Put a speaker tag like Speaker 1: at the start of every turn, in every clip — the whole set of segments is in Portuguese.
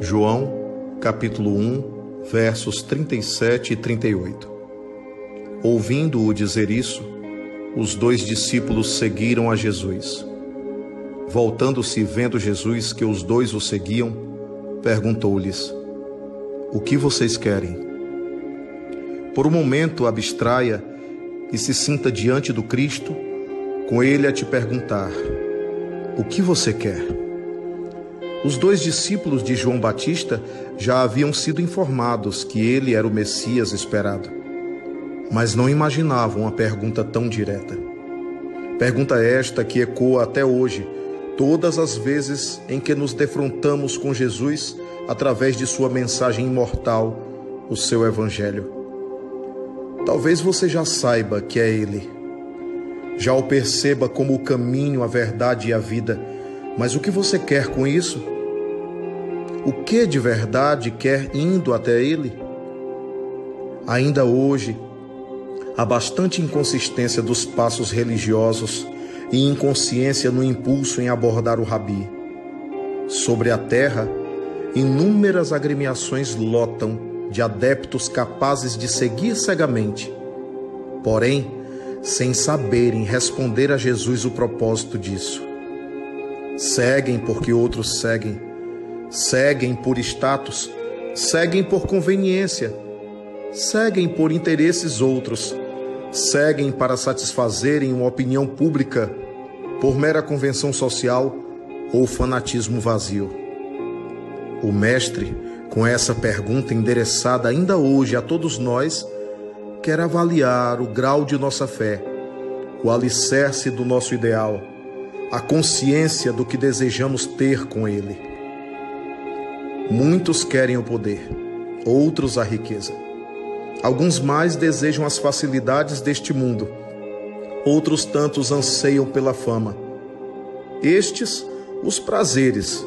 Speaker 1: João, capítulo 1, versos 37 e 38. Ouvindo-o dizer isso, os dois discípulos seguiram a Jesus. Voltando-se, vendo Jesus que os dois o seguiam, perguntou-lhes: O que vocês querem? Por um momento abstraia e se sinta diante do Cristo, com ele a te perguntar: O que você quer? Os dois discípulos de João Batista já haviam sido informados que ele era o Messias esperado, mas não imaginavam uma pergunta tão direta. Pergunta esta que ecoa até hoje, todas as vezes em que nos defrontamos com Jesus através de sua mensagem imortal, o seu Evangelho. Talvez você já saiba que é Ele, já o perceba como o caminho, a verdade e a vida mas o que você quer com isso? O que de verdade quer indo até Ele? Ainda hoje, há bastante inconsistência dos passos religiosos e inconsciência no impulso em abordar o Rabi. Sobre a terra, inúmeras agremiações lotam de adeptos capazes de seguir cegamente, porém, sem saberem responder a Jesus o propósito disso. Seguem porque outros seguem. Seguem por status. Seguem por conveniência. Seguem por interesses outros. Seguem para satisfazerem uma opinião pública por mera convenção social ou fanatismo vazio. O Mestre, com essa pergunta endereçada ainda hoje a todos nós, quer avaliar o grau de nossa fé, o alicerce do nosso ideal a consciência do que desejamos ter com Ele. Muitos querem o poder, outros a riqueza. Alguns mais desejam as facilidades deste mundo, outros tantos anseiam pela fama. Estes, os prazeres,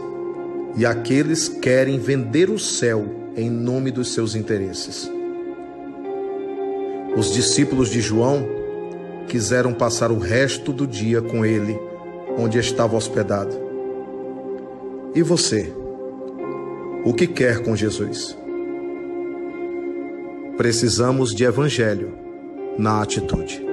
Speaker 1: e aqueles querem vender o céu em nome dos seus interesses. Os discípulos de João quiseram passar o resto do dia com ele onde estava hospedado. E você? O que quer com Jesus? Precisamos de evangelho na atitude.